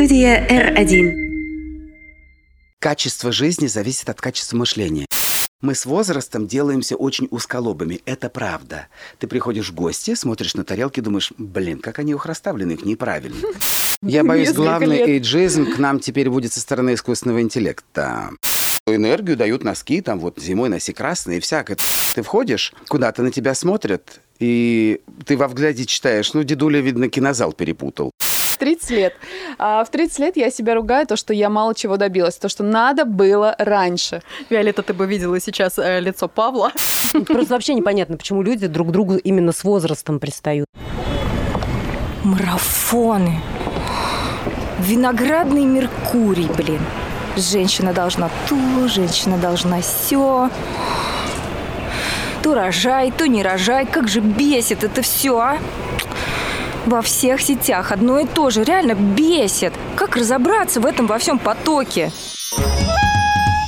Студия R1. Качество жизни зависит от качества мышления. Мы с возрастом делаемся очень узколобыми. Это правда. Ты приходишь в гости, смотришь на тарелки, думаешь, блин, как они их расставлены, их неправильно. Я боюсь, главный лет. эйджизм к нам теперь будет со стороны искусственного интеллекта. Энергию дают носки, там вот зимой носи красные и всякое. Ты входишь, куда-то на тебя смотрят, и ты во взгляде читаешь, ну, дедуля, видно, кинозал перепутал. 30 лет. А в 30 лет я себя ругаю, то, что я мало чего добилась, то, что надо было раньше. Виолетта, ты бы видела сейчас э, лицо Павла. Просто вообще непонятно, почему люди друг другу именно с возрастом пристают. Марафоны. Виноградный Меркурий, блин. Женщина должна то, женщина должна все. То рожай, то не рожай. Как же бесит это все, а? Во всех сетях одно и то же. Реально бесит. Как разобраться в этом во всем потоке?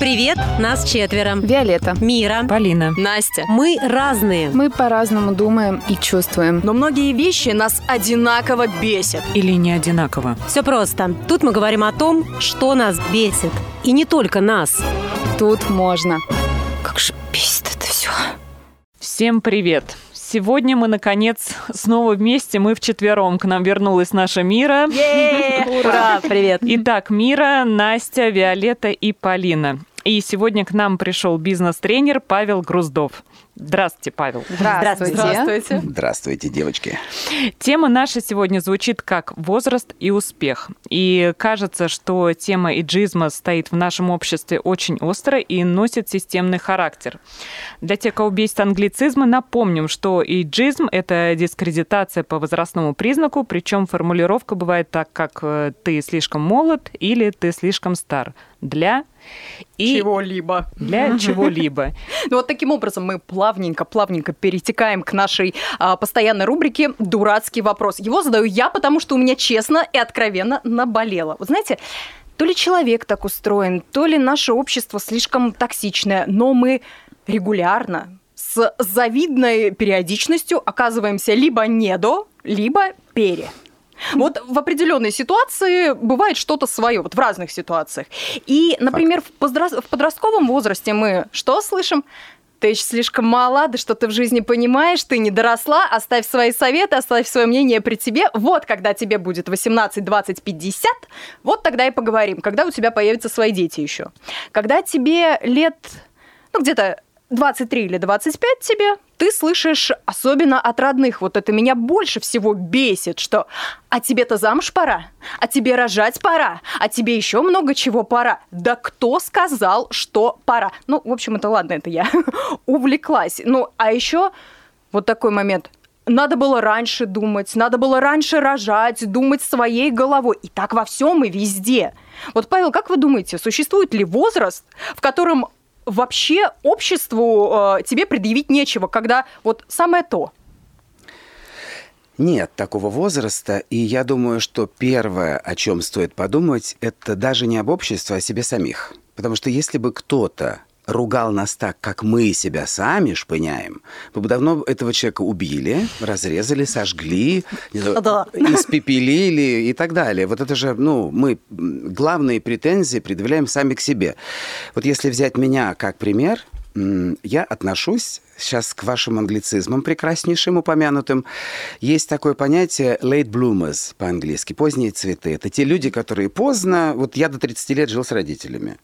Привет, нас четверо. Виолетта. Мира. Полина. Настя. Мы разные. Мы по-разному думаем и чувствуем. Но многие вещи нас одинаково бесят. Или не одинаково. Все просто. Тут мы говорим о том, что нас бесит. И не только нас. Тут можно. Как же бесит это все. Всем привет. Сегодня мы, наконец, снова вместе. Мы вчетвером. К нам вернулась наша Мира. Ура, привет. Итак, Мира, Настя, Виолетта и Полина. И сегодня к нам пришел бизнес-тренер Павел Груздов. Здравствуйте, Павел. Здравствуйте. Здравствуйте. Здравствуйте, девочки. Тема наша сегодня звучит как «возраст и успех». И кажется, что тема иджизма стоит в нашем обществе очень остро и носит системный характер. Для тех, кого бесит англицизмы, напомним, что иджизм – это дискредитация по возрастному признаку, причем формулировка бывает так, как э, «ты слишком молод» или «ты слишком стар» для и Чего-либо. для чего-либо. Ну вот таким образом мы плавненько-плавненько перетекаем к нашей а, постоянной рубрике «Дурацкий вопрос». Его задаю я, потому что у меня честно и откровенно наболело. Вот знаете, то ли человек так устроен, то ли наше общество слишком токсичное, но мы регулярно с завидной периодичностью оказываемся либо недо, либо пере. Вот в определенной ситуации бывает что-то свое, вот в разных ситуациях. И, например, в, подрос- в подростковом возрасте мы что слышим? Ты еще слишком мала, да что ты в жизни понимаешь, ты не доросла, оставь свои советы, оставь свое мнение при тебе. Вот когда тебе будет 18, 20, 50, вот тогда и поговорим, когда у тебя появятся свои дети еще. Когда тебе лет, ну где-то 23 или 25 тебе, ты слышишь, особенно от родных, вот это меня больше всего бесит, что «а тебе-то замуж пора, а тебе рожать пора, а тебе еще много чего пора». Да кто сказал, что пора? Ну, в общем, это ладно, это я увлеклась. Ну, а еще вот такой момент. Надо было раньше думать, надо было раньше рожать, думать своей головой. И так во всем и везде. Вот, Павел, как вы думаете, существует ли возраст, в котором вообще обществу э, тебе предъявить нечего, когда вот самое то? Нет такого возраста, и я думаю, что первое, о чем стоит подумать, это даже не об обществе, а о себе самих. Потому что если бы кто-то ругал нас так, как мы себя сами шпыняем, мы бы давно этого человека убили, разрезали, сожгли, Да. испепелили и так далее. Вот это же, ну, мы главные претензии предъявляем сами к себе. Вот если взять меня как пример, я отношусь сейчас к вашим англицизмам прекраснейшим упомянутым. Есть такое понятие late bloomers по-английски, поздние цветы. Это те люди, которые поздно... Вот я до 30 лет жил с родителями.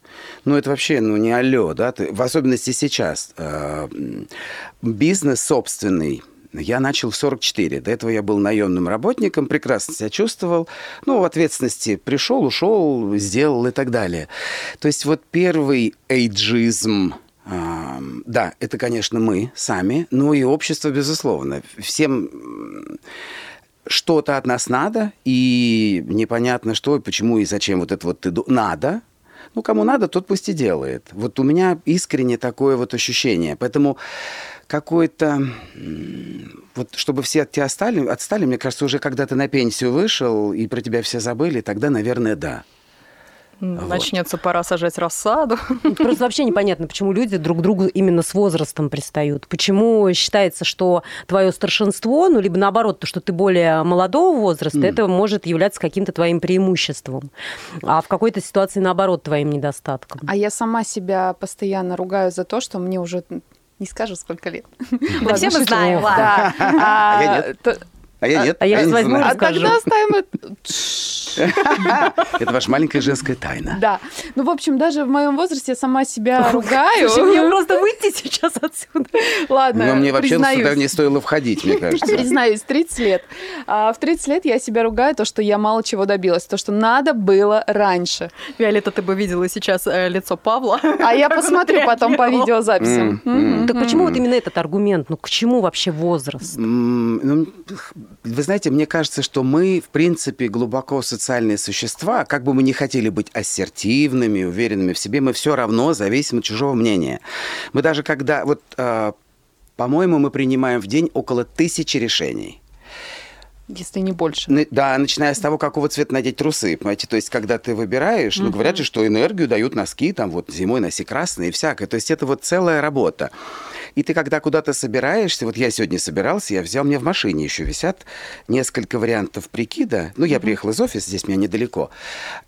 Ну, это вообще, ну, не алло, да? В особенности сейчас. М, Бизнес собственный я начал в 44. До этого я был наемным работником, прекрасно себя чувствовал. Ну, в ответственности пришел, ушел, сделал и так далее. То есть вот первый эйджизм, а, да, это, конечно, мы сами, но и общество, безусловно. Всем что-то от нас надо, и непонятно что, и почему, и зачем вот это вот ты надо. Ну, кому надо, тот пусть и делает. Вот у меня искренне такое вот ощущение. Поэтому какой-то... Вот чтобы все от тебя отстали, отстали, мне кажется, уже когда ты на пенсию вышел, и про тебя все забыли, тогда, наверное, да. Вот. Начнется пора сажать рассаду. Просто вообще непонятно, почему люди друг к другу именно с возрастом пристают. Почему считается, что твое старшинство, ну, либо наоборот, то, что ты более молодого возраста, Мгм. это может являться каким-то твоим преимуществом. А в какой-то ситуации, наоборот, твоим недостатком. А я сама себя постоянно ругаю за то, что мне уже не скажу, сколько лет. Да все мы знаем, ладно. А я А, нет. то- А я а я не сейчас возьму и знаю. А тогда оставим это. Это ваша маленькая женская тайна. Да. Ну, в общем, даже в моем возрасте я сама себя ругаю. Мне просто выйти сейчас отсюда. Ладно, Но мне вообще сюда не стоило входить, мне кажется. Признаюсь, 30 лет. А в 30 лет я себя ругаю, то, что я мало чего добилась, то, что надо было раньше. Виолетта, ты бы видела сейчас э, лицо Павла. А я посмотрю потом по видеозаписям. Так почему вот именно этот аргумент? Ну, к чему вообще возраст? Вы знаете, мне кажется, что мы, в принципе, глубоко социальные существа. Как бы мы не хотели быть ассертивными, уверенными в себе, мы все равно зависим от чужого мнения. Мы даже когда... Вот, э, по-моему, мы принимаем в день около тысячи решений. Если не больше. Да, начиная с того, какого цвета надеть трусы, понимаете, то есть, когда ты выбираешь, ну, говорят же, что энергию дают носки, там, вот, зимой носи красные и всякое, то есть, это вот целая работа. И ты, когда куда-то собираешься, вот я сегодня собирался, я взял, у меня в машине еще висят несколько вариантов прикида, ну, я приехал из офиса, здесь меня недалеко,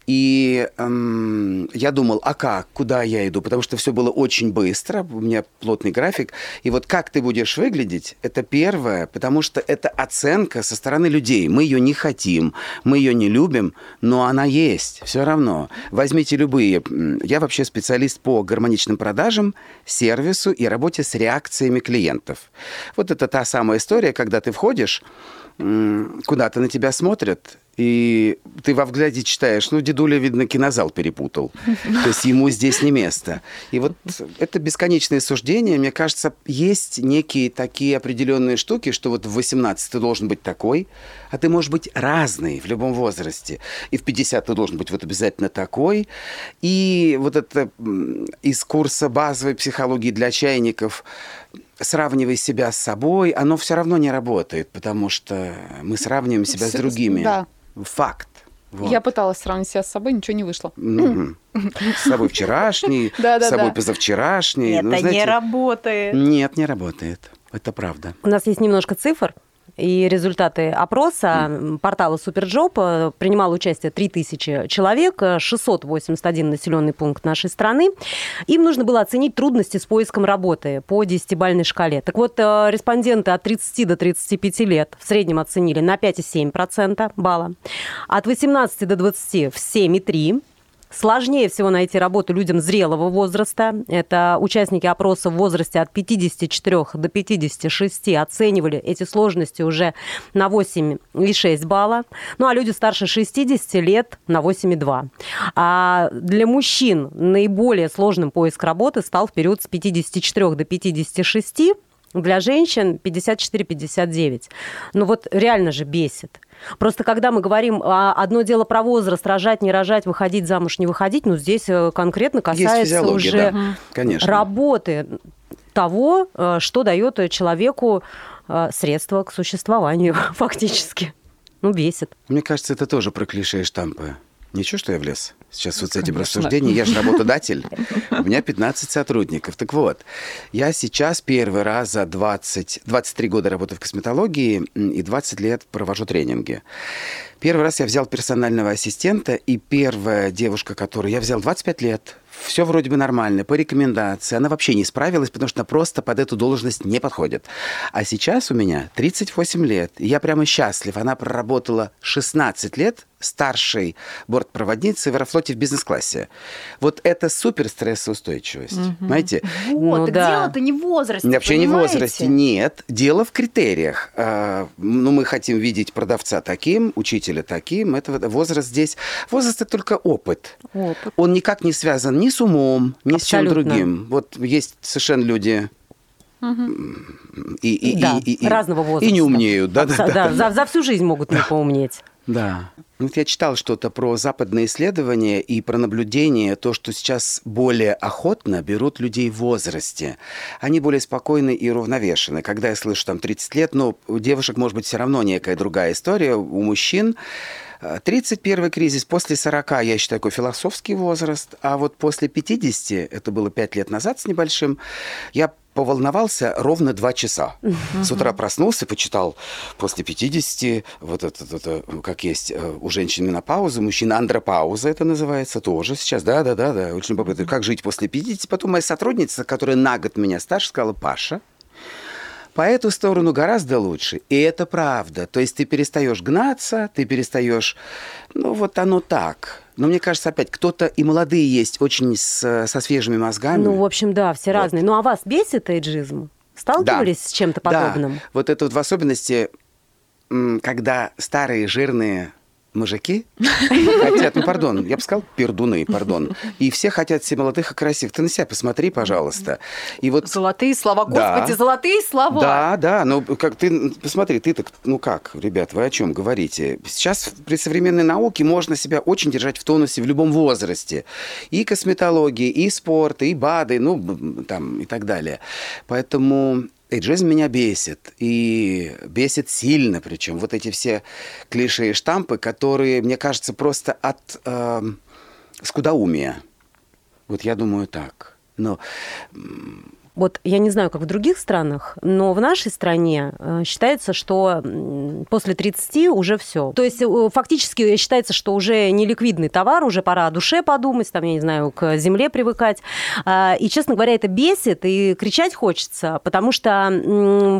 и эм, я думал, а как, куда я иду, потому что все было очень быстро, у меня плотный график, и вот как ты будешь выглядеть, это первое, потому что это оценка со стороны людей. Мы ее не хотим, мы ее не любим, но она есть все равно. Возьмите любые. Я вообще специалист по гармоничным продажам, сервису и работе с реакциями клиентов. Вот это та самая история, когда ты входишь, куда-то на тебя смотрят, и ты во взгляде читаешь, ну, дедуля, видно, кинозал перепутал. То есть ему здесь не место. И вот это бесконечное суждение, мне кажется, есть некие такие определенные штуки, что вот в 18 ты должен быть такой, а ты можешь быть разный в любом возрасте. И в 50 ты должен быть вот обязательно такой. И вот это из курса базовой психологии для чайников сравнивай себя с собой, оно все равно не работает, потому что мы сравниваем себя с другими. да. Факт. Вот. Я пыталась сравнить себя с собой, ничего не вышло. С собой вчерашний, с собой позавчерашний. Это Ну, не знаете, работает. Нет, не работает. Это правда. У нас есть немножко цифр. И результаты опроса портала Superjob э, принимало участие 3000 человек, э, 681 населенный пункт нашей страны. Им нужно было оценить трудности с поиском работы по 10-бальной шкале. Так вот, э, респонденты от 30 до 35 лет в среднем оценили на 5,7% балла, от 18 до 20 в 7,3%. Сложнее всего найти работу людям зрелого возраста. Это участники опроса в возрасте от 54 до 56 оценивали эти сложности уже на 8,6 балла. Ну а люди старше 60 лет на 8,2. А для мужчин наиболее сложным поиск работы стал в период с 54 до 56 для женщин 54-59. Ну вот реально же бесит. Просто когда мы говорим а, одно дело про возраст, рожать, не рожать, выходить замуж, не выходить, ну здесь э, конкретно касается уже да, конечно. работы того, э, что дает человеку э, средства к существованию фактически. Ну, бесит. Мне кажется, это тоже про клише и штампы. Ничего, что я влез сейчас вот с этим Конечно. рассуждением. Я же работодатель. У меня 15 сотрудников. Так вот, я сейчас первый раз за 20, 23 года работаю в косметологии и 20 лет провожу тренинги. Первый раз я взял персонального ассистента, и первая девушка, которую я взял 25 лет, все вроде бы нормально, по рекомендации. Она вообще не справилась, потому что она просто под эту должность не подходит. А сейчас у меня 38 лет, и я прямо счастлив. Она проработала 16 лет старшей бортпроводницей в Аэрофлоте в бизнес-классе. Вот это супер стрессоустойчивость. Понимаете? Вот, Ну да. дело-то не в возрасте, Вообще не в понимаете? возрасте, нет. Дело в критериях. А, Ну, мы хотим видеть продавца таким, учителя таким. Это возраст здесь. Возраст это только опыт. Опыт. Он никак не связан ни с умом, ни с чем Абсолютно. другим. Вот есть совершенно люди и, и, да, и, и- разного возраста. И не умнеют. Да, да, Абсо- да. да, За, за всю жизнь могут не поумнеть. Да. Вот я читал что-то про западные исследования и про наблюдение, то, что сейчас более охотно берут людей в возрасте. Они более спокойны и уравновешены. Когда я слышу там 30 лет, ну, у девушек может быть все равно некая другая история. У мужчин 31 кризис после 40, я считаю, такой философский возраст, а вот после 50, это было 5 лет назад с небольшим, я поволновался ровно два часа. С утра проснулся, почитал после 50, вот это, это, как есть э, у женщин менопауза, у мужчин андропауза это называется тоже сейчас. Да-да-да, да, очень попытка. Как жить после 50? Потом моя сотрудница, которая на год меня старше, сказала, Паша, по эту сторону гораздо лучше. И это правда. То есть ты перестаешь гнаться, ты перестаешь... Ну, вот оно так. Но мне кажется, опять, кто-то и молодые есть, очень с, со свежими мозгами. Ну, в общем, да, все Вот. разные. Ну, а вас бесит эйджизм? Сталкивались с чем-то подобным? Да. Вот это вот в особенности, когда старые жирные мужики хотят, ну, пардон, я бы сказал, пердуны, пардон, и все хотят все молодых и красивых. Ты на себя посмотри, пожалуйста. И вот Золотые слова, Да. господи, золотые слова. Да, да, ну как ты посмотри, ты так, ну как, ребят, вы о чем говорите? Сейчас при современной науке можно себя очень держать в тонусе в любом возрасте. И косметологии, и спорт, и БАДы, ну там и так далее. Поэтому эйджизм меня бесит. И бесит сильно, причем вот эти все клише и штампы, которые, мне кажется, просто от эм, скудоумия. Вот я думаю так. Но Вот я не знаю, как в других странах, но в нашей стране э, считается, что после 30 уже все. То есть э, фактически считается, что уже не ликвидный товар, уже пора о душе подумать, там, я не знаю, к земле привыкать. А, И, честно говоря, это бесит, и кричать хочется, потому что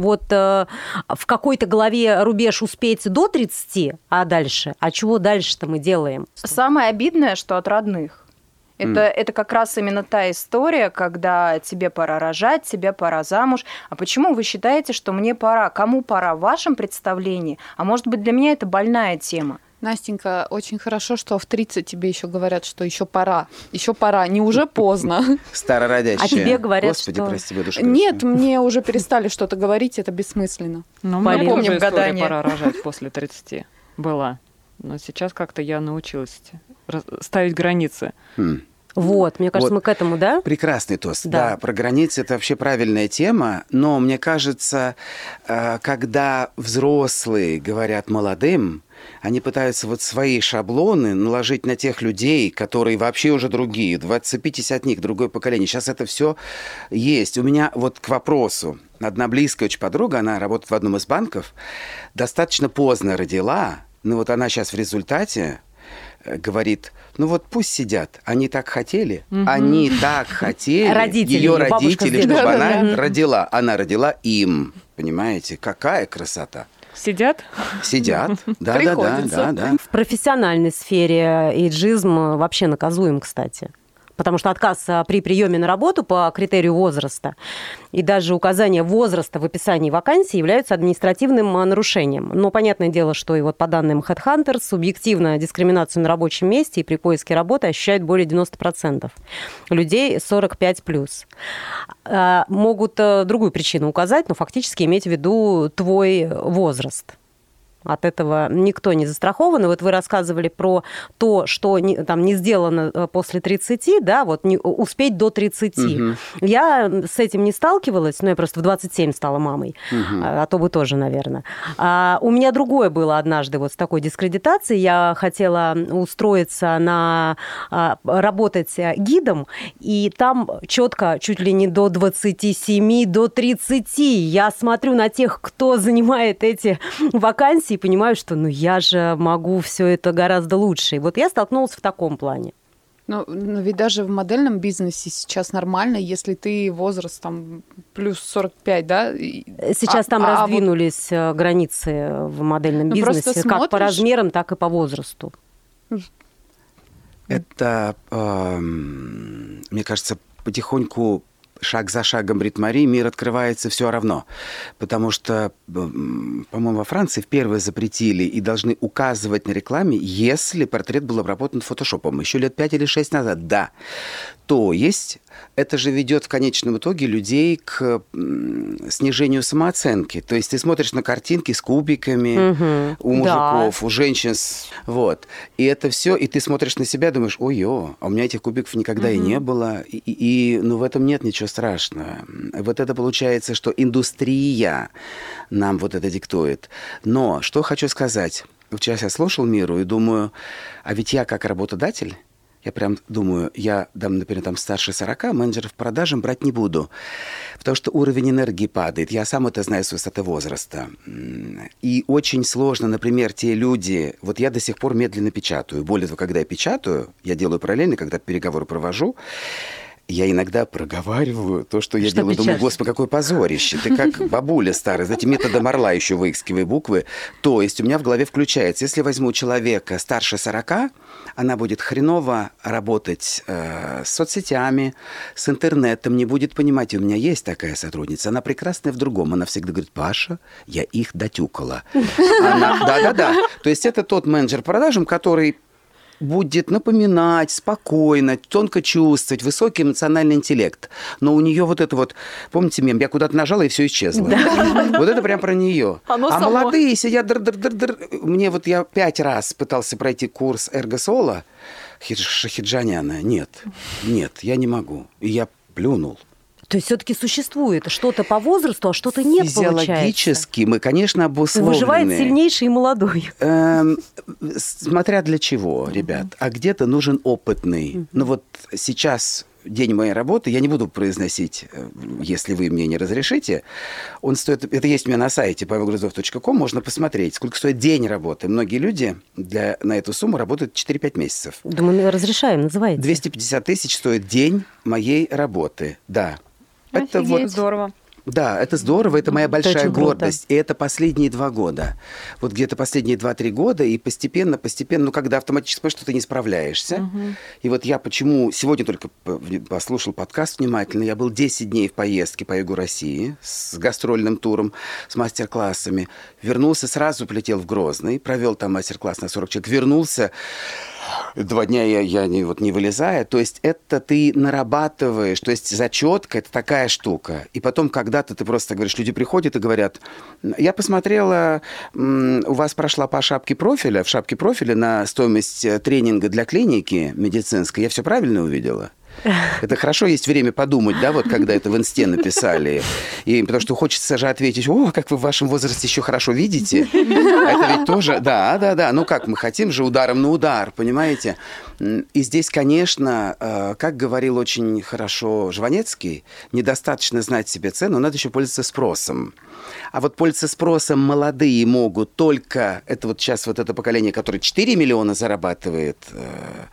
вот э, в какой-то голове рубеж успеть до 30, а дальше? А чего дальше-то мы делаем? Самое обидное, что от родных. Это, это как раз именно та история, когда тебе пора рожать, тебе пора замуж. А почему вы считаете, что мне пора? Кому пора? В вашем представлении? А может быть, для меня это больная тема? Настенька, очень хорошо, что в 30 тебе еще говорят, что еще пора. Еще пора, не уже поздно. старородящая. А тебе говорят, Господи, что- прости, душа Нет, мне уже перестали что-то говорить, это бессмысленно. Ну, мы помним гадание. пора рожать после 30. Была. Но сейчас как-то я научилась ставить границы. Хм. Вот, мне кажется, Вот. мы к этому, да? Прекрасный тост. Да. Да. про границы это вообще правильная тема, но мне кажется, э, когда взрослые говорят молодым, они пытаются вот свои шаблоны наложить на тех людей, которые вообще уже другие, 20 от них, другое поколение. Сейчас это все есть. У меня вот к вопросу. Одна близкая очень подруга, она работает в одном из банков, достаточно поздно родила, но вот она сейчас в результате говорит, ну вот пусть сидят, они так хотели, они так хотели, Родители, ее родители, чтобы она родила, она родила им, понимаете, какая красота. Сидят? Сидят, да, да, да, да, да. В профессиональной сфере эйджизм вообще наказуем, кстати. Потому что отказ а, при приеме на работу по критерию возраста и даже указание возраста в описании вакансии являются административным а, нарушением. Но понятное дело, что и вот по данным HeadHunter субъективно дискриминацию на рабочем месте и при поиске работы ощущают более 90% людей 45+. А, Могут а, другую причину указать, но фактически иметь в виду твой возраст. От этого никто не застрахован. И вот вы рассказывали про то, что не, там не сделано э, после 30, да, вот не, успеть до 30. Мгм. Я с этим не сталкивалась, но я просто в 27 стала мамой, а, а то бы тоже, наверное. А, у меня другое было однажды вот с такой дискредитацией. Я хотела устроиться на а, работать э, гидом, и там четко чуть ли не до 27, до 30. Я смотрю на тех, кто занимает эти вакансии, и понимаю, что ну я же могу все это гораздо лучше. И вот я столкнулась в таком плане. Но, но ведь даже в модельном бизнесе сейчас нормально, если ты возраст там плюс 45, да? Сейчас а- там а вот раздвинулись э, границы в модельном Ну, бизнесе, как по смотришь- размерам, так и по возрасту. Это, эм, мне кажется, потихоньку шаг за шагом Ритмари мир открывается все равно. Потому что, по-моему, во Франции впервые запретили и должны указывать на рекламе, если портрет был обработан фотошопом. Еще лет пять или шесть назад, да. То есть это же ведет в конечном итоге людей к снижению самооценки. То есть ты смотришь на картинки с кубиками Мгм. у Да. мужиков, у женщин. с- Вот. И это все, и ты смотришь на себя, думаешь, ой-ё, а у меня этих кубиков никогда и не было. И, и- ну, в этом нет ничего страшного. Вот это получается, что индустрия нам вот это диктует. Но что хочу сказать. Сейчас я слушал Миру и думаю, а ведь я как работодатель, я прям думаю, я, дам, например, там старше 40, менеджеров продажам брать не буду, потому что уровень энергии падает. Я сам это знаю с высоты возраста. И очень сложно, например, те люди... Вот я до сих пор медленно печатаю. Более того, когда я печатаю, я делаю параллельно, когда переговоры провожу, я иногда проговариваю то, что я Что делаю. Думаю, печатаешь? господи, какое позорище. Ты как бабуля старая. Знаете, методом орла еще выискивай буквы. То есть у меня в голове включается, если возьму человека старше 40, она будет хреново работать э, с соцсетями, с интернетом, не будет понимать. И у меня есть такая сотрудница. Она прекрасная в другом. Она всегда говорит, Паша, я их дотюкала. Да-да-да. То есть это тот менеджер по продажам, который будет напоминать спокойно, тонко чувствовать, высокий эмоциональный интеллект. Но у нее вот это вот, помните мем, я куда-то нажала, и все исчезло. Вот это прям про нее. Оно а само. молодые сидят др-др-др-др. Мне вот я пять раз пытался пройти курс эргосола Хидж- Шахиджаняна. Нет, нет, я не могу. И я плюнул. То есть все-таки существует что-то по возрасту, а что-то нет, получается. Физиологически мы, конечно, обусловлены. Выживает сильнейший и молодой. Эм, смотря для чего, ребят. А где-то нужен опытный. Ну вот сейчас день моей работы, я не буду произносить, э, если вы мне не разрешите. Он стоит, это есть у меня на сайте pavelgruzov.com, можно посмотреть, сколько стоит день работы. Многие люди для, на эту сумму работают 4-5 месяцев. Думаю, мы разрешаем, называйте. 250 тысяч стоит день моей работы, да. Это вот Здорово. да, это здорово, это моя большая круто. гордость. И это последние два года. Вот где-то последние два-три года, и постепенно, постепенно, ну, когда автоматически понимаешь, что ты не справляешься. И вот я почему сегодня только послушал подкаст внимательно. Я был 10 дней в поездке по югу России с гастрольным туром, с мастер-классами. Вернулся, сразу полетел в Грозный, провел там мастер-класс на 40 человек. Вернулся, Два дня я, я не, вот, не вылезая. То есть это ты нарабатываешь. То есть зачетка – это такая штука. И потом когда-то ты просто говоришь, люди приходят и говорят, я посмотрела, у вас прошла по шапке профиля, в шапке профиля на стоимость э, тренинга для клиники медицинской. Я все правильно увидела? Это хорошо, есть время подумать, да, вот когда это в инсте написали. И потому что хочется же ответить, о, как вы в вашем возрасте еще хорошо видите. Это ведь тоже, да, да, да. Ну как, мы хотим же ударом на удар, понимаете? И здесь, конечно, э, как говорил очень хорошо Жванецкий, недостаточно знать себе цену, надо еще пользоваться спросом. А вот пользоваться спросом молодые могут только, это вот сейчас вот это поколение, которое 4 миллиона зарабатывает. э,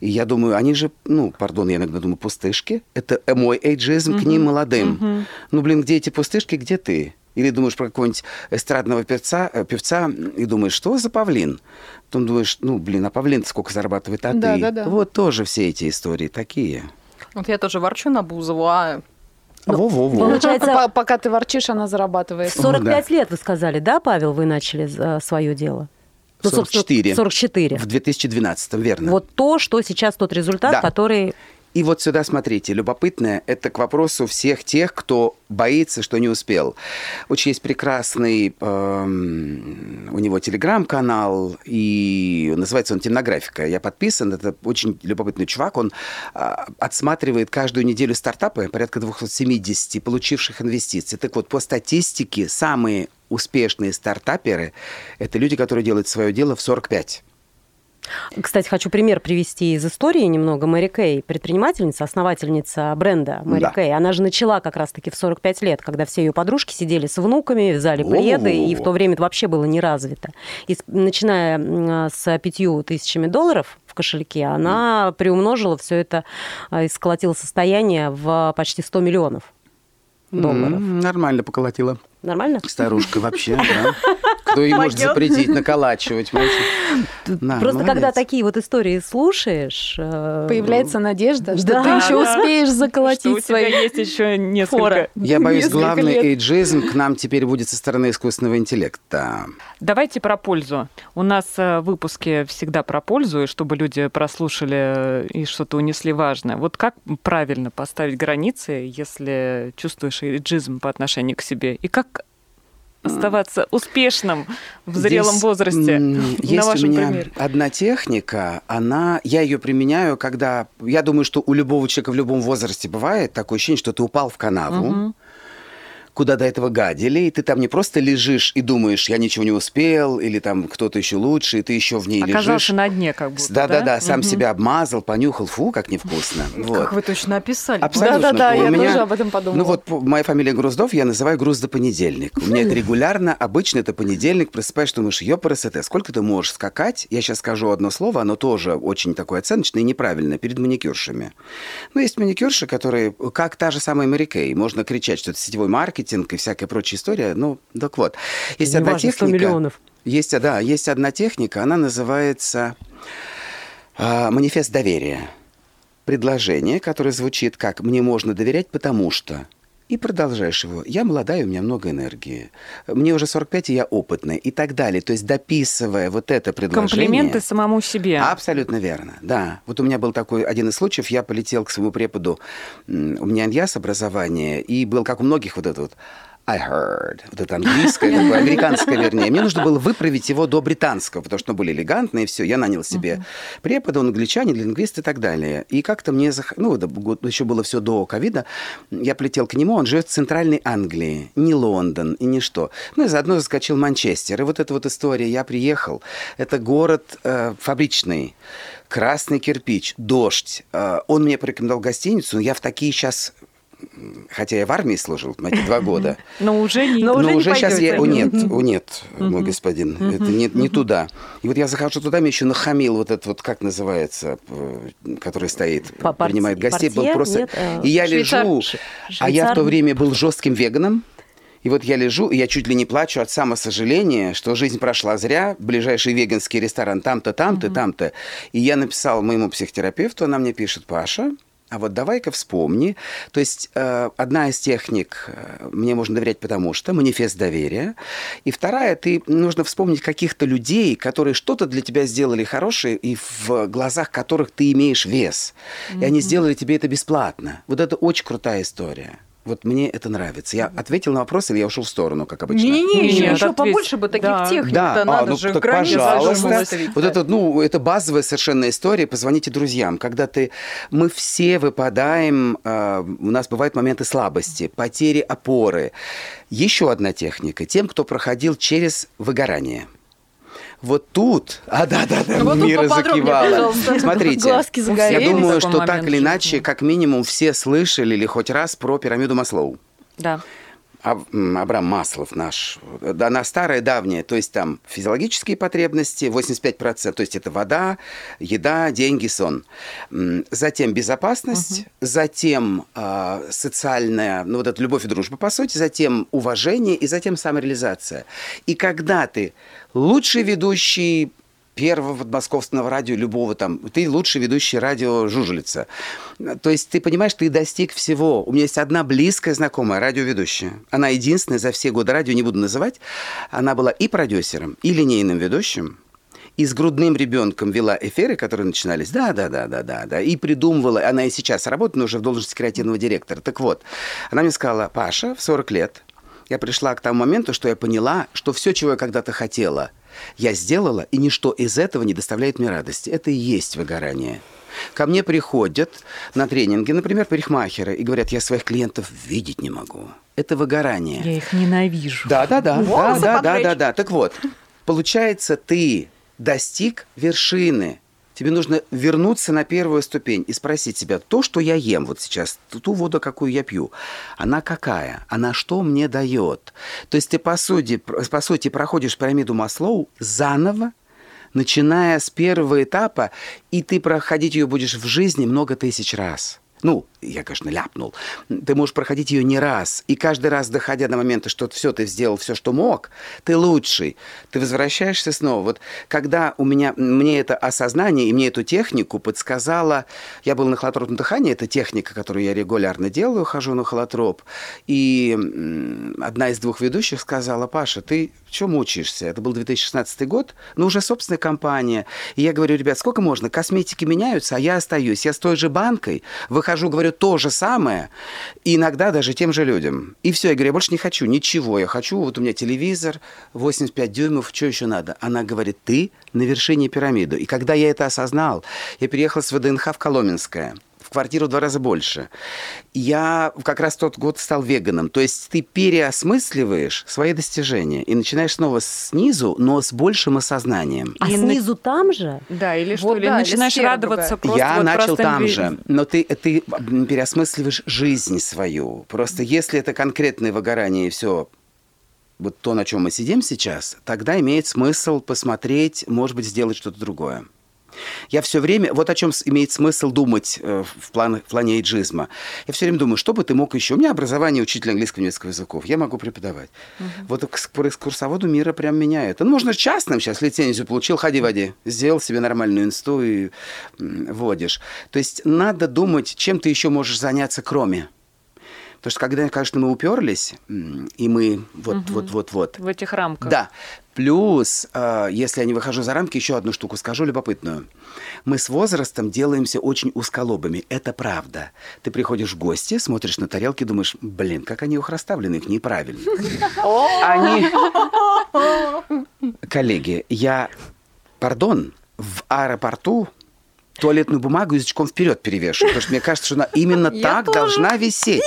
И я думаю, они же, ну, пардон, я иногда думаю, пустышки. Это мой эйджизм к ним молодым. Ну, блин, где эти пустышки, где ты? Или думаешь про какого-нибудь эстрадного певца, э, певца и думаешь, что за павлин? Потом думаешь, ну, блин, а павлин сколько зарабатывает, а Да, ты? да, да. Вот тоже все эти истории такие. Вот я тоже ворчу на Бузову, а Во-во-во. Получается, По- Пока ты ворчишь, она зарабатывает. в 45 лет, вы сказали, да, Павел, вы начали свое дело? Ну, собственно, 44. 44. В 2012, верно. Вот то, что сейчас тот результат, Да. который... И вот сюда смотрите, любопытное, это к вопросу всех тех, кто боится, что не успел. Очень есть прекрасный, эм, у него телеграм-канал, и называется он «Темнографика». Я подписан, это очень любопытный чувак, он а, отсматривает каждую неделю стартапы, порядка 270, получивших инвестиции. Так вот, по статистике, самые успешные стартаперы – это люди, которые делают свое дело в 45. Кстати, хочу пример привести из истории немного. Мэри Кей, предпринимательница, основательница бренда Мэри Да. Кей. Она же начала как раз-таки в 45 лет, когда все ее подружки сидели с внуками, вязали пледы, и в то время это вообще было не развито. И начиная м, с пятью тысячами долларов в кошельке, она приумножила все это а, и сколотила состояние в почти 100 миллионов долларов. М, Нормально поколотила. Нормально? Старушка вообще, да. Кто ей может запретить наколачивать? Просто когда такие вот истории слушаешь... э, Появляется надежда, что ты еще успеешь заколотить тебя свои есть еще несколько. Я боюсь, главный эйджизм к нам теперь будет со стороны искусственного интеллекта. Давайте про пользу. У нас э, в выпуске всегда про пользу, и чтобы люди прослушали э, и что-то унесли важное. Вот как правильно поставить границы, если чувствуешь эйджизм по отношению к себе? И как оставаться успешным в зрелом Здесь, возрасте? м, На Есть у вашем меня примере. одна техника, она, я ее применяю, когда, я думаю, что у любого человека в любом возрасте бывает такое ощущение, что ты упал в канаву, Мгм. Куда до этого гадили, и ты там не просто лежишь и думаешь, я ничего не успел, или там кто-то еще лучше, и ты еще в ней Оказался лежишь. на дне как будто, Да-да-да, сам Мгм. себя обмазал, понюхал, фу, как невкусно. Вот. Как вы точно описали. Абсолютно. Да-да-да, я меня- тоже об этом подумала. Ну вот моя фамилия Груздов, я называю Грузда понедельник. У меня это регулярно, обычно это понедельник, просыпаешь, думаешь, ёпарасоте, сколько ты можешь скакать? Я сейчас скажу одно слово, оно тоже очень такое оценочное и неправильное, перед маникюршами. Ну, есть маникюрши, которые, как та же самая Мэри Кей, можно кричать, что это сетевой маркетинг и всякая прочая история. Ну, так вот. Есть одна Неважно, 100 техника. миллионов. Есть, да, есть одна техника, она называется а, манифест доверия. Предложение, которое звучит как «мне можно доверять, потому что…» И продолжаешь его. Я молодая, у меня много энергии. Мне уже 45, и я опытная. И так далее. То есть дописывая вот это предложение... Комплименты самому себе. Абсолютно верно, да. Вот у меня был такой один из случаев, я полетел к своему преподу, у меня иньяс образование, и был, как у многих, вот это вот I heard. Вот это английское, такое, американское, вернее. Мне нужно было выправить его до британского, потому что мы были элегантные, все. Я нанял себе препода, он англичанин, лингвист и так далее. И как-то мне, зах... ну, это еще было все до ковида, я полетел к нему, он живет в центральной Англии, не Лондон и не что. Ну, и заодно заскочил Манчестер. И вот эта вот история, я приехал, это город э, фабричный, красный кирпич, дождь. Э, он мне порекомендовал гостиницу, но я в такие сейчас хотя я в армии служил эти два года, Но уже не... Но но уже уже, не сейчас я... О, нет, о, нет, мой господин, это не, не туда. И вот я захожу туда, мне еще нахамил вот этот вот, как называется, э, который стоит, По- принимает гостей, был просто... Нет, э, и я швейцар. лежу, Ш- а я в то швейцар? время был жестким веганом, и вот я лежу, и я чуть ли не плачу от самосожаления, что жизнь прошла зря. Ближайший веганский ресторан там-то, там-то, там-то. И я написал моему психотерапевту, она мне пишет, Паша, а вот давай-ка вспомни. То есть э, одна из техник э, «мне можно доверять, потому что» манифест доверия. И вторая, ты нужно вспомнить каких-то людей, которые что-то для тебя сделали хорошее, и в глазах которых ты имеешь вес. И они сделали тебе это бесплатно. Вот это очень крутая история. Вот мне это нравится. Я ответил на вопрос, или я ушел в сторону, как обычно? Не-не-не, еще, Нет, еще ответь. побольше бы таких Да. техник. Да, Да, а, надо ну же так пожалуйста. Вот это, ну, это базовая совершенно история. Позвоните друзьям. Когда ты, мы все выпадаем, а, у нас бывают моменты слабости, потери опоры. Еще одна техника. Тем, кто проходил через выгорание. Вот тут, а да, да, да, Вот Мира закивала. Смотрите, Глазки я думаю, что момент так или иначе, как минимум, все слышали или хоть раз про пирамиду Маслоу. Да. М, Абрам Маслов наш, она старая, давняя, то есть там физиологические потребности, 85%, то есть это вода, еда, деньги, сон. Затем безопасность, затем а, социальная, ну вот это любовь и дружба, по сути, затем уважение и затем самореализация. И когда ты лучший ведущий первого подмосковного радио, любого там, ты лучший ведущий радио Жужелица. То есть ты понимаешь, ты достиг всего. У меня есть одна близкая знакомая радиоведущая. Она единственная за все годы радио, не буду называть. Она была и продюсером, и линейным ведущим. И с грудным ребенком вела эфиры, которые начинались, да, да, да, да, да, да, и придумывала, она и сейчас работает, но уже в должности креативного директора. Так вот, она мне сказала, Паша, в 40 лет я пришла к тому моменту, что я поняла, что все, чего я когда-то хотела, я сделала, и ничто из этого не доставляет мне радости. Это и есть выгорание. Ко мне приходят на тренинги, например, парикмахеры, и говорят, я своих клиентов видеть не могу. Это выгорание. Я их ненавижу. Да, да, да, да, да, да, да, да. Так вот, получается, ты достиг вершины. Тебе нужно вернуться на первую ступень и спросить себя, то, что я ем вот сейчас, ту- воду, какую я пью, она какая? Она что мне дает? То есть ты, по сути, по сути проходишь пирамиду Маслоу заново, начиная с первого этапа, и ты проходить ее будешь в жизни много тысяч раз. Ну, я, конечно, ляпнул. Ты можешь проходить ее не раз. И каждый раз, доходя до момента, что все, ты сделал все, что мог, ты лучший. Ты возвращаешься снова. Вот когда у меня, мне это осознание и мне эту технику подсказала... Я был на холотропном дыхании. Это техника, которую я регулярно делаю, хожу на холотроп. И одна из двух ведущих сказала, Паша, ты что мучаешься? Это был 2016 год, но уже собственная компания. И я говорю, ребят, сколько можно? Косметики меняются, а я остаюсь. Я с той же банкой выхожу, говорю то же самое, иногда даже тем же людям. И все, я говорю, я больше не хочу ничего. Я хочу, вот у меня телевизор, 85 дюймов, что еще надо? Она говорит, ты на вершине пирамиды. И когда я это осознал, я переехал с ВДНХ в Коломенское. В квартиру в два раза больше. Я как раз тот год стал веганом. То есть ты переосмысливаешь свои достижения и начинаешь снова снизу, но с большим осознанием. А И на- снизу там же? Да, или что, Вот или да, начинаешь радоваться другая. просто я вот начал простым там же, но ты, ты переосмысливаешь жизнь свою. Просто если это конкретное выгорание и все, вот то, на чем мы сидим сейчас, тогда имеет смысл посмотреть, может быть, сделать что-то другое. Я все время, вот о чем имеет смысл думать э, в, план, в плане эйджизма. Я все время думаю, что бы ты мог еще... У меня образование учителя английского и немецкого языков. Я могу преподавать. Вот экс- по экскурсоводу мира прям меняет. Ну, можно частным сейчас лицензию получил, ходи води. Сделал себе нормальную инсту и водишь. То есть надо думать, чем ты еще можешь заняться, кроме. Потому что когда, конечно, мы уперлись, и мы вот-вот-вот-вот, в этих рамках. да. Плюс, э, если я не выхожу за рамки, еще одну штуку скажу любопытную. Мы с возрастом делаемся очень узколобыми. Это правда. Ты приходишь в гости, смотришь на тарелки, думаешь, блин, как они их расставлены, их неправильно. Они... Коллеги, я, пардон, в аэропорту туалетную бумагу язычком вперед перевешиваю, потому что мне кажется, что она именно так должна висеть.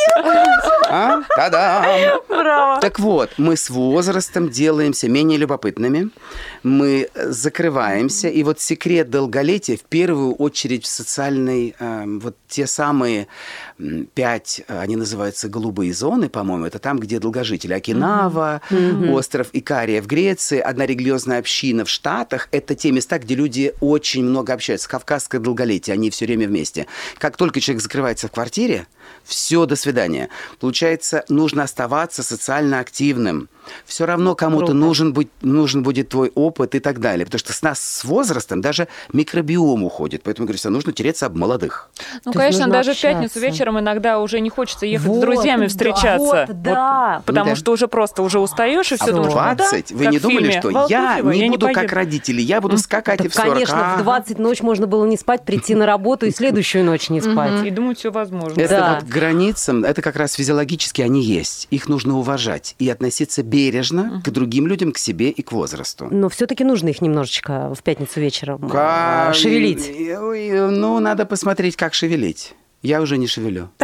А? Та-дам! Браво. Так вот, мы с возрастом делаемся менее любопытными, мы закрываемся, и вот секрет долголетия в первую очередь в социальной, э, вот те самые пять, э, они называются голубые зоны, по-моему, это там, где долгожители. Окинава, остров Икария в Греции, одна религиозная община в Штатах, это те места, где люди очень много общаются. Кавказское долголетие, они все время вместе. Как только человек закрывается в квартире, все, до свидания. Получается, нужно оставаться социально активным. Все равно кому-то нужен, быть, нужен будет твой опыт и так далее. Потому что с нас с возрастом даже микробиом уходит. Поэтому, говорю, всё, нужно тереться об молодых. Ну, То конечно, даже в пятницу общаться. вечером иногда уже не хочется ехать Вот, с друзьями да, встречаться. вот, да. потому Да. что уже просто уже устаешь, и все а в думаешь, ну да, 20 вы как не в думали, что я не буду как поеду. родители, я буду скакать и Так, в 40. конечно, в Ага. 20 ночь можно было не спать, прийти на работу и следующую ночь не спать. И думать, все возможно. Это Да. Вот границам, это как раз физиологически они есть. Их нужно уважать и относиться бережно к другим людям, к себе и к возрасту. Но все-таки нужно их немножечко в пятницу вечером Ка- а, шевелить. Ну, надо посмотреть, как шевелить. Я уже не шевелю.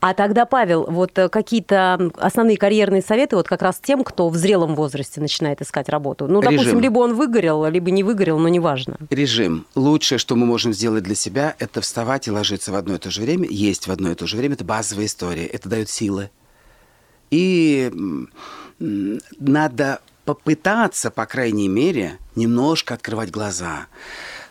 А тогда, Павел, вот э, какие-то основные карьерные советы вот как раз тем, кто в зрелом возрасте начинает искать работу? Ну, допустим, Режим. либо он выгорел, либо не выгорел, но неважно. Режим. Лучшее, что мы можем сделать для себя, это вставать и ложиться в одно и то же время, есть в одно и то же время. Это базовая история. Это дает силы. И надо попытаться, по крайней мере, немножко открывать глаза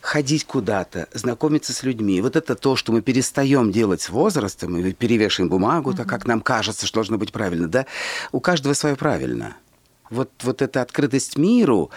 ходить куда-то, знакомиться с людьми. Вот это то, что мы перестаем делать с возрастом, и перевешиваем бумагу, так как нам кажется, что должно быть правильно. Да? У каждого свое правильно. Вот, вот эта открытость миру,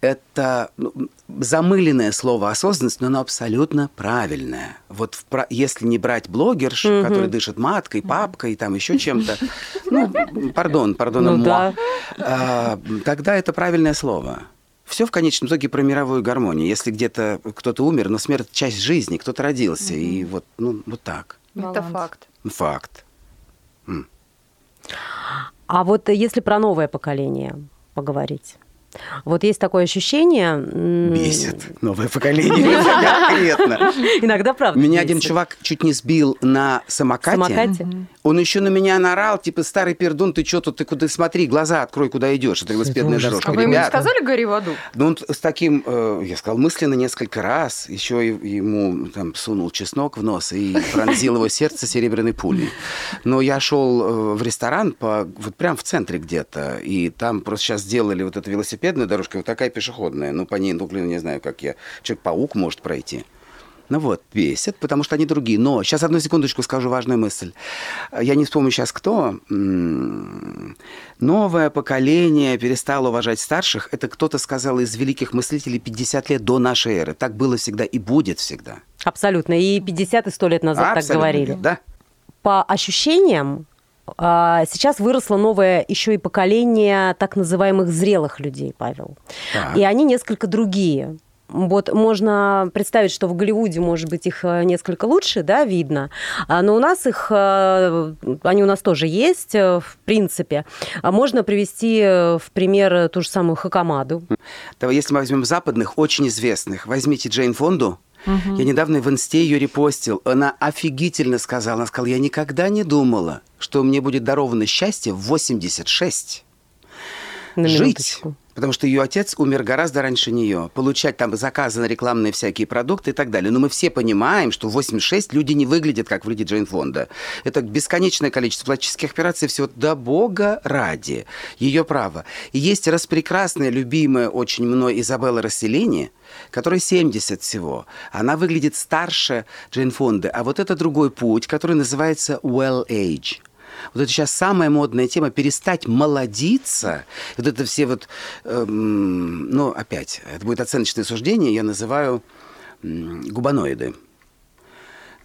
это ну, замыленное слово осознанность, но оно абсолютно правильное. Вот в если не брать блогерш, который дышит маткой, папкой, там еще чем-то, ну, пардон, пардон, Ну да. а, тогда это правильное слово. Все в конечном итоге про мировую гармонию. Если где-то кто-то умер, но смерть часть жизни, кто-то родился, и вот, ну, вот так. Это факт. Факт. А вот если про новое поколение поговорить. Вот есть такое ощущение... Бесит новое поколение. Конкретно. Иногда, правда, Меня один чувак чуть не сбил на самокате. Самокате? Он еще на меня наорал, типа, старый пердун, ты что тут, ты куда смотри, глаза открой, куда идешь. Это велосипедная дорожка. А вы ему не сказали «гори в аду»? Ну, он с таким, э, я сказал, мысленно несколько раз, еще ему там сунул чеснок в нос и пронзил его сердце серебряной пулей. Но я шел э, в ресторан по, вот прям в центре где-то, и там просто сейчас сделали вот эту велосипедную дорожку, вот такая пешеходная, ну, по ней, ну, блин, не знаю, как я, Человек-паук может пройти. Ну вот, бесит, потому что они другие. Но сейчас одну секундочку скажу важную мысль. Я не вспомню сейчас кто. М, Новое поколение перестало уважать старших. Это кто-то сказал из великих мыслителей 50 лет до нашей эры. Так было всегда и будет всегда. Абсолютно. И 50 и 100 лет назад так Абсолютно говорили. верно, Да. По ощущениям, сейчас выросло новое еще и поколение так называемых зрелых людей, Павел. Так. И они несколько другие. Вот можно представить, что в Голливуде, может быть, их э, несколько лучше, да, видно, А, но у нас их, э, они у нас тоже есть, э, в принципе. А Можно привести в пример ту же самую Хакамаду. Если мы возьмем западных, очень известных, возьмите Джейн Фонду, Я недавно в инсте ее репостил. Она офигительно сказала. Она сказала, я никогда не думала, что мне будет даровано счастье в 86. На Жить. минуточку. Потому что ее отец умер гораздо раньше нее. Получать там заказы на рекламные всякие продукты и так далее. Но мы все понимаем, что в 86 люди не выглядят, как выглядит Джейн Фонда. Это бесконечное количество пластических операций. Всего до бога ради. Ее право. И есть распрекрасная, любимая очень мной Изабелла Расселини, которой 70 всего. Она выглядит старше Джейн Фонды. А вот это другой путь, который называется well age. Вот это сейчас самая модная тема перестать молодиться. Вот это все вот, эм, ну опять, это будет оценочное суждение, я называю губаноиды.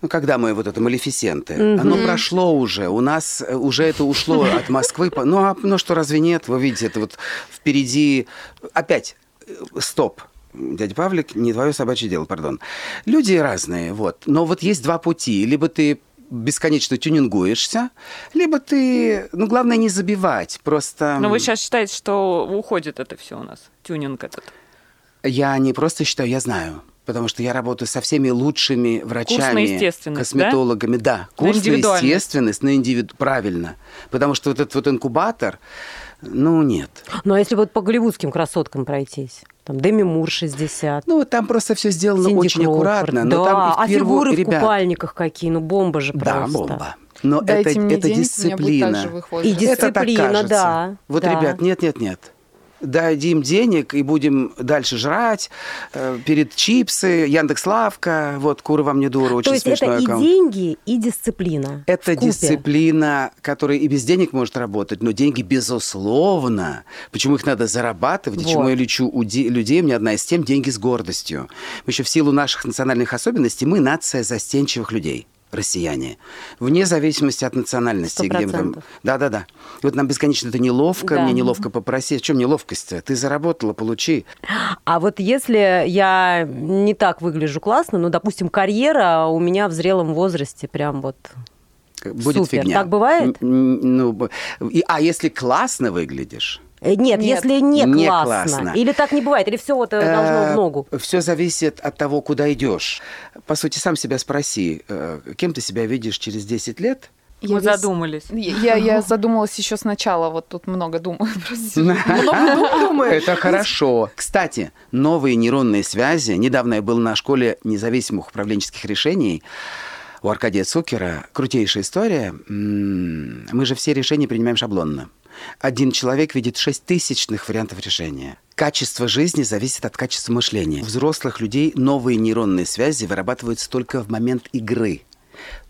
Ну, когда мы вот это малефисенты, оно прошло уже, у нас э, уже это ушло от Москвы. Ну, а ну что, разве нет? Вы видите, это вот впереди... Опять, э, стоп. Дядя Павлик, не твое собачье дело, пардон. Люди разные, вот. Но вот есть два пути. Либо ты бесконечно тюнингуешься, либо ты... Ну, главное не забивать, просто... Но вы сейчас считаете, что уходит это все у нас, тюнинг этот? Я не просто считаю, я знаю. Потому что я работаю со всеми лучшими врачами, косметологами. Да, На курс на индивидуальность. естественность, на индивиду... Правильно. Потому что вот этот вот инкубатор, ну, нет. Ну, а если вот по голливудским красоткам пройтись? Там Деми Мур 60. Ну, вот там просто все сделано Синди очень Кроуфорд. аккуратно. Но да, там и в а первую- фигуры в ребят, купальниках какие, ну бомба же Да, просто. бомба. Но Дайте это, мне это денег, дисциплина. так же выход. И возраст. дис- Это так Дисциплина, кажется. да, Вот, да. ребят, нет, нет, нет. Дадим денег и будем дальше жрать. Э, перед чипсы, Яндекс Лавка, вот куры вам не дура, очень То есть это смешной и аккаунт. деньги, и дисциплина. Это дисциплина, которая и без денег может работать, но деньги, безусловно. Почему их надо зарабатывать? и Чему Вот. я лечу у де- людей? У меня одна из тем – деньги с гордостью. Мы еще в силу наших национальных особенностей, мы нация застенчивых людей россияне, вне зависимости от национальности. Сто где мы там- процентов. Да-да-да. И вот нам бесконечно это неловко, Да. мне неловко попросить. В чем неловкость-то? Ты заработала, получи. А вот если я не так выгляжу классно, ну, допустим, карьера у меня в зрелом возрасте прям вот... Будет Супер. фигня. Так бывает? Ну, и- а если классно выглядишь, Нет, Нет, если не, не классно. классно. Или так не бывает, или все вот э, должно в ногу. Все зависит от того, куда идешь. По сути, сам себя спроси, э, кем ты себя видишь через 10 лет? Я Мы весь- задумались. Я, я задумалась еще сначала, вот тут много думаю. просто Много думаю. Это хорошо. Кстати, новые нейронные связи. Недавно я был на школе независимых управленческих решений у Аркадия Цукера. Крутейшая история. Мы же все решения принимаем шаблонно. Один человек видит шесть тысячных вариантов решения. Качество жизни зависит от качества мышления. У взрослых людей новые нейронные связи вырабатываются только в момент игры.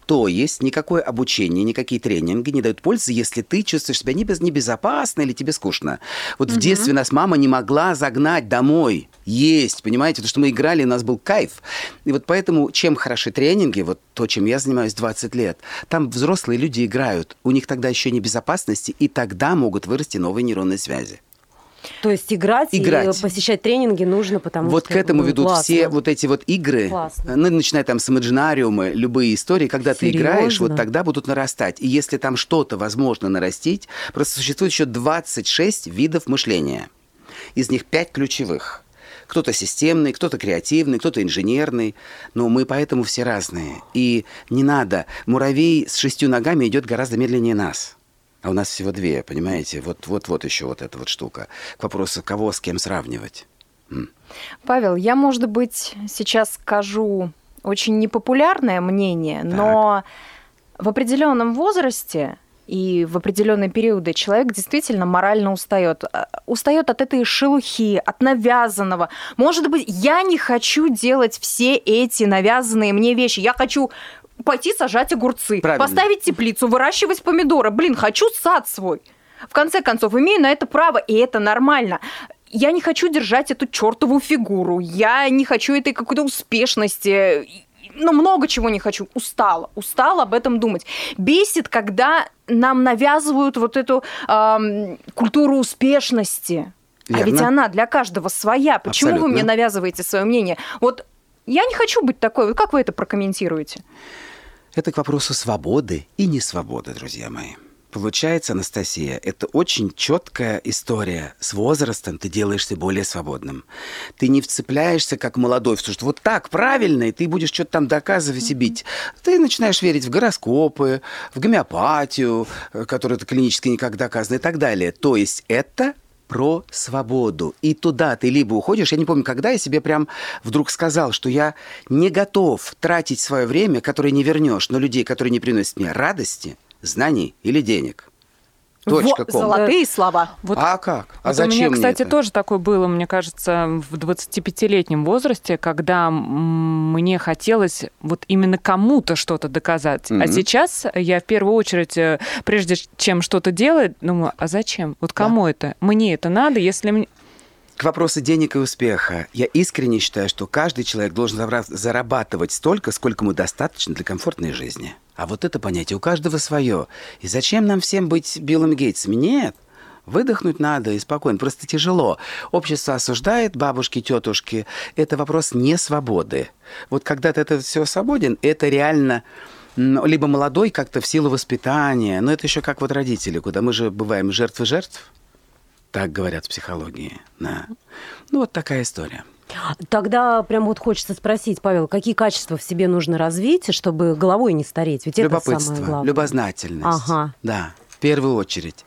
То есть никакое обучение, никакие тренинги не дают пользы, если ты чувствуешь себя небез- небезопасно или тебе скучно. Вот в детстве нас мама не могла загнать домой есть, понимаете? Потому что мы играли, у нас был кайф. И вот поэтому чем хороши тренинги, вот то, чем я занимаюсь 20 лет, там взрослые люди играют, у них тогда еще небезопасности, и тогда могут вырасти новые нейронные связи. То есть играть, Играть. и посещать тренинги нужно, потому вот что... к этому ну, ведут классно. все вот эти вот игры, Классно. ну, начиная там с имаджинариума, любые истории, когда ты играешь, вот Серьезно? тогда будут нарастать. И если там что-то возможно нарастить, просто существует еще 26 видов мышления. Из них 5 ключевых. Кто-то системный, кто-то креативный, кто-то инженерный. Но мы поэтому все разные. И не надо. Муравей с шестью ногами идет гораздо медленнее нас. А у нас всего две, понимаете? Вот, вот, вот еще вот эта вот штука. К вопросу, кого с кем сравнивать. М. Павел, я, может быть, сейчас скажу очень непопулярное мнение, но в определенном возрасте и в определенные периоды человек действительно морально устает. Э, Устает от этой шелухи, от навязанного. Может быть, я не хочу делать все эти навязанные мне вещи. Я хочу пойти сажать огурцы, Правильно. поставить теплицу, выращивать помидоры. Блин, хочу сад свой. В конце концов, имею на это право, и это нормально. Я не хочу держать эту чертову фигуру. Я не хочу этой какой-то успешности. Ну, много чего не хочу. Устала. Устала об этом думать. Бесит, когда нам навязывают вот эту ам, культуру успешности. А Верно. ведь она для каждого своя. Почему вы Абсолютно. мне навязываете свое мнение? Вот я не хочу быть такой. Вот как вы это прокомментируете? Это к вопросу свободы и несвободы, друзья мои. Получается, Анастасия, это очень четкая история. С возрастом ты делаешься более свободным. Ты не вцепляешься, как молодой, потому что вот так правильно, и ты будешь что-то там доказывать и бить. Ты начинаешь верить в гороскопы, в гомеопатию, э, которая это клинически никак доказана и так далее. То есть это про свободу. И туда ты либо уходишь, я не помню, когда я себе прям вдруг сказал, что я не готов тратить свое время, которое не вернешь, на людей, которые не приносят мне радости, знаний или денег. Точка Во, ком. золотые слова. Вот А как? А Вот зачем у меня, мне кстати, это? тоже такое было, мне кажется, в 25-летнем возрасте, когда мне хотелось вот именно кому-то что-то доказать. А Мгм. сейчас я в первую очередь, э, прежде чем что-то делать, думаю, а зачем? Вот кому это? Мне это надо, если мне... К вопросу денег и успеха. Я искренне считаю, что каждый человек должен зарабатывать столько, сколько ему достаточно для комфортной жизни. А вот это понятие у каждого свое. И зачем нам всем быть Биллом Гейтсами? Нет. Выдохнуть надо и спокойно. Просто тяжело. Общество осуждает, бабушки, тетушки. Это вопрос не свободы. Вот когда ты это все свободен, это реально либо молодой как-то в силу воспитания, но это еще как вот родители, куда мы же бываем жертвы жертв. Так говорят в психологии. Да. Ну, вот такая история. Тогда прям вот хочется спросить, Павел, какие качества в себе нужно развить, чтобы головой не стареть? Ведь это самое Любопытство, главное. любознательность. Ага. Да, в первую очередь.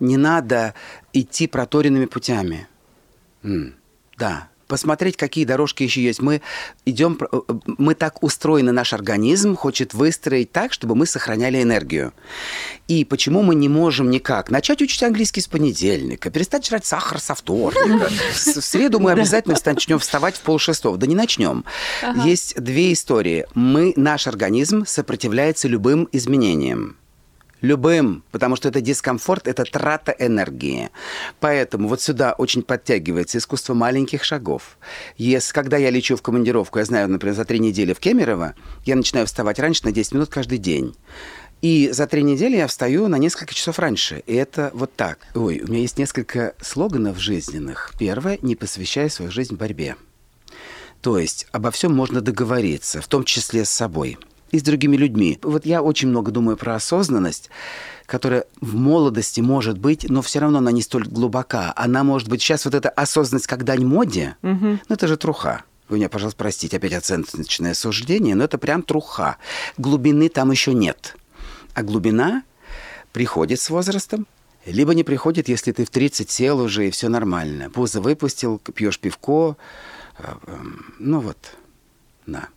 Не надо идти проторенными путями. Да. Посмотреть, какие дорожки еще есть. Мы идем, э, мы так устроены, наш организм хочет выстроить так, чтобы мы сохраняли энергию. И почему мы не можем никак начать учить английский с понедельника, перестать жрать сахар со вторника. В среду мы обязательно начнем вставать в полшестого. Да не начнем. Есть две истории. Мы, наш организм сопротивляется любым изменениям. Любым, потому что это дискомфорт, это трата энергии. Поэтому вот сюда очень подтягивается искусство маленьких шагов. Если, когда я лечу в командировку, я знаю, например, за три недели в Кемерово, я начинаю вставать раньше на 10 минут каждый день. И за три недели я встаю на несколько часов раньше. И это вот так. Ой, у меня есть несколько слоганов жизненных. Первое – не посвящай свою жизнь борьбе. То есть обо всем можно договориться, в том числе с собой и с другими людьми. Вот я очень много думаю про осознанность, которая в молодости может быть, но все равно она не столь глубока. Она может быть сейчас вот эта осознанность, как дань моде, ну это же труха. Вы меня, пожалуйста, простите, опять оценочное суждение, но это прям труха. Глубины там еще нет. А глубина приходит с возрастом, либо не приходит, если ты в 30 сел уже и все нормально. Пузо выпустил, пьешь пивко. э, эм, Ну вот, да.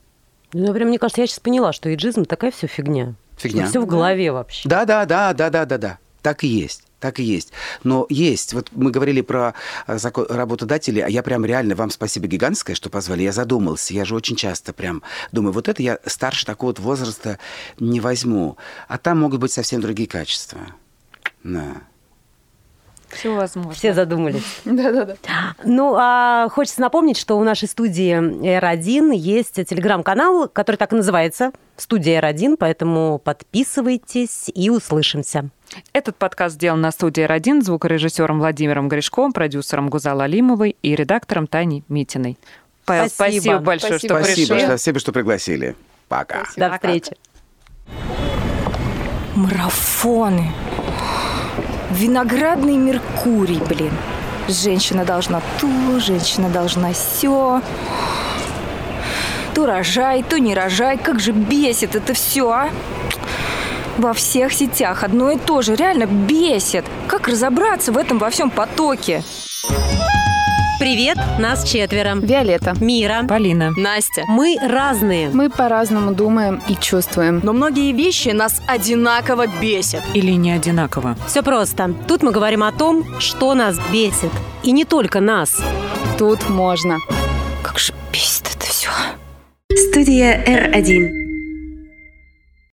Ну, прям, мне кажется, я сейчас поняла, что иджизм такая все фигня. Фигня. Все в голове вообще. Да, да, да, да, да, да, да. Так и есть. Так и есть. Но есть. Вот мы говорили про э, закон работодателей, а я прям реально вам спасибо гигантское, что позвали. Я задумался. Я же очень часто прям думаю, вот это я старше такого вот возраста не возьму. А там могут быть совсем другие качества. Да. Все возможно. Все задумались. Да-да-да. Ну, а хочется напомнить, что у нашей студии R1 есть телеграм-канал, который так и называется «Студия R1», поэтому подписывайтесь и услышимся. Этот подкаст сделан на студии «Родин» звукорежиссером Владимиром Гришковым, продюсером Гузал Алимовой и редактором Таней Митиной. Павел, Спасибо. спасибо, большое, Спасибо. что Спасибо, пришли. спасибо, что пригласили. Пока. До встречи. Марафоны. Виноградный Меркурий, блин. Женщина должна то, женщина должна все. То рожай, то не рожай. Как же бесит это все, а? Во всех сетях одно и то же. Реально бесит. Как разобраться в этом во всем потоке? Привет, нас четверо. Виолетта. Мира. Полина. Настя. Мы разные. Мы по-разному думаем и чувствуем. Но многие вещи нас одинаково бесят. Или не одинаково. Все просто. Тут мы говорим о том, что нас бесит. И не только нас. Тут можно. Как же бесит это все. Студия R1.